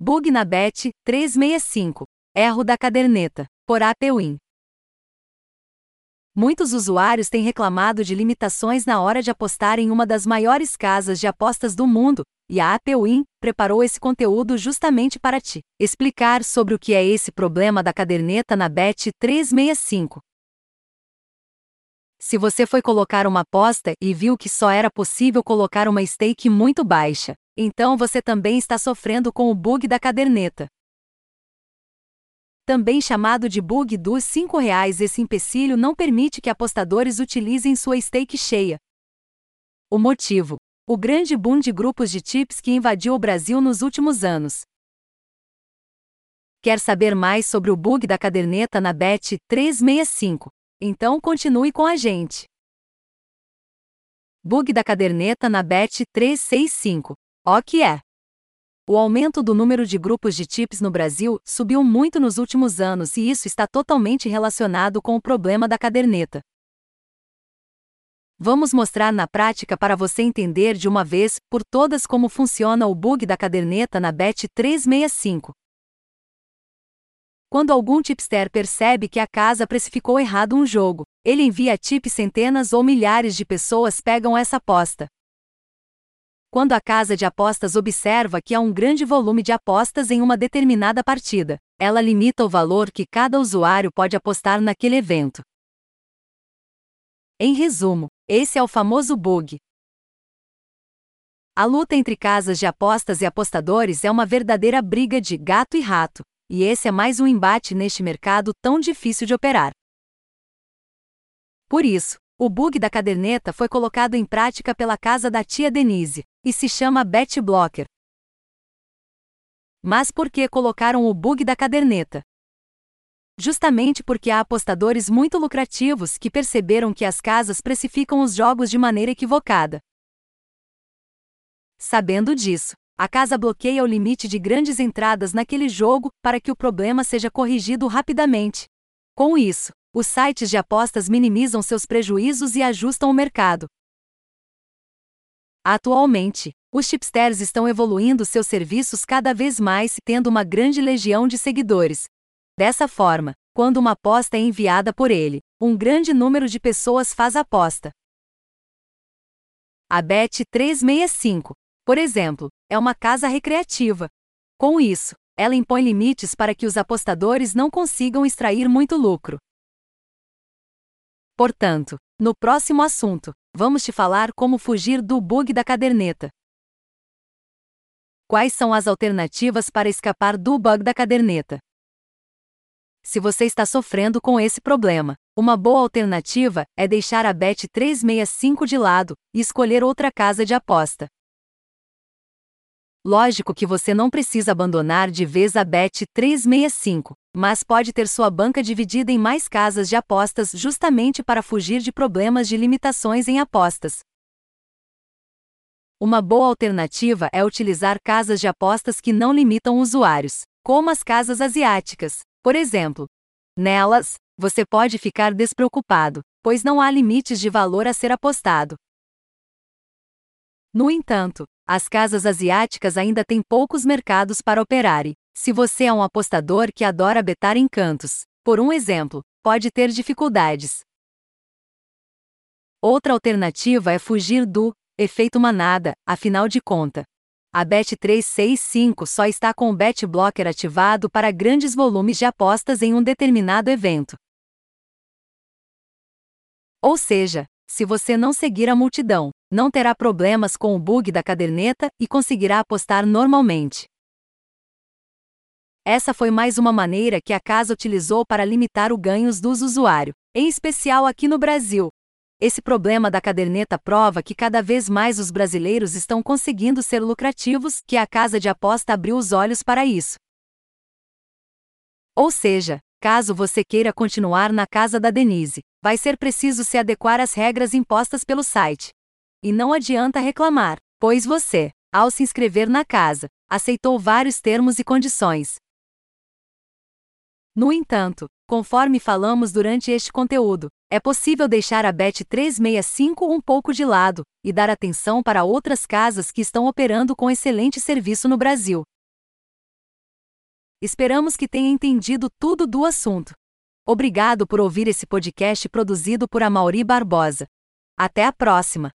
Bug na Bet 365. Erro da caderneta. Por APWin. Muitos usuários têm reclamado de limitações na hora de apostar em uma das maiores casas de apostas do mundo, e a APWin preparou esse conteúdo justamente para ti explicar sobre o que é esse problema da caderneta na Bet 365. Se você foi colocar uma aposta e viu que só era possível colocar uma stake muito baixa, então você também está sofrendo com o bug da caderneta. Também chamado de bug dos 5 reais, esse empecilho não permite que apostadores utilizem sua stake cheia. O motivo: o grande boom de grupos de tips que invadiu o Brasil nos últimos anos. Quer saber mais sobre o bug da caderneta na Bet 365? Então continue com a gente. Bug da caderneta na BET 365. O que é? O aumento do número de grupos de chips no Brasil subiu muito nos últimos anos e isso está totalmente relacionado com o problema da caderneta. Vamos mostrar na prática para você entender de uma vez por todas como funciona o bug da caderneta na BET 365. Quando algum tipster percebe que a casa precificou errado um jogo, ele envia tip e centenas ou milhares de pessoas pegam essa aposta. Quando a casa de apostas observa que há um grande volume de apostas em uma determinada partida, ela limita o valor que cada usuário pode apostar naquele evento. Em resumo, esse é o famoso bug. A luta entre casas de apostas e apostadores é uma verdadeira briga de gato e rato, e esse é mais um embate neste mercado tão difícil de operar. Por isso, o bug da caderneta foi colocado em prática pela casa da tia Denise, e se chama Bet Blocker. Mas por que colocaram o bug da caderneta? Justamente porque há apostadores muito lucrativos que perceberam que as casas precificam os jogos de maneira equivocada. Sabendo disso, a casa bloqueia o limite de grandes entradas naquele jogo para que o problema seja corrigido rapidamente. Com isso, os sites de apostas minimizam seus prejuízos e ajustam o mercado. Atualmente, os chipsters estão evoluindo seus serviços cada vez mais, tendo uma grande legião de seguidores. Dessa forma, quando uma aposta é enviada por ele, um grande número de pessoas faz a aposta. A Bet 365 por exemplo, é uma casa recreativa. Com isso, ela impõe limites para que os apostadores não consigam extrair muito lucro. Portanto, no próximo assunto, vamos te falar como fugir do bug da caderneta. Quais são as alternativas para escapar do bug da caderneta? Se você está sofrendo com esse problema, uma boa alternativa é deixar a Bet 365 de lado e escolher outra casa de aposta. Lógico que você não precisa abandonar de vez a Bet 365, mas pode ter sua banca dividida em mais casas de apostas justamente para fugir de problemas de limitações em apostas. Uma boa alternativa é utilizar casas de apostas que não limitam usuários, como as casas asiáticas, por exemplo. Nelas, você pode ficar despreocupado, pois não há limites de valor a ser apostado. No entanto, as casas asiáticas ainda têm poucos mercados para operar e, se você é um apostador que adora betar em cantos, por um exemplo, pode ter dificuldades. Outra alternativa é fugir do efeito manada, afinal de conta. A Bet365 só está com o Bet Blocker ativado para grandes volumes de apostas em um determinado evento. Ou seja, se você não seguir a multidão, não terá problemas com o bug da caderneta e conseguirá apostar normalmente. Essa foi mais uma maneira que a casa utilizou para limitar os ganhos dos usuários, em especial aqui no Brasil. Esse problema da caderneta prova que cada vez mais os brasileiros estão conseguindo ser lucrativos, que a casa de aposta abriu os olhos para isso. Ou seja, caso você queira continuar na casa da Denise, vai ser preciso se adequar às regras impostas pelo site. E não adianta reclamar, pois você, ao se inscrever na casa, aceitou vários termos e condições. No entanto, conforme falamos durante este conteúdo, é possível deixar a Bet 365 um pouco de lado e dar atenção para outras casas que estão operando com excelente serviço no Brasil. Esperamos que tenha entendido tudo do assunto. Obrigado por ouvir esse podcast produzido por Amauri Barbosa. Até a próxima!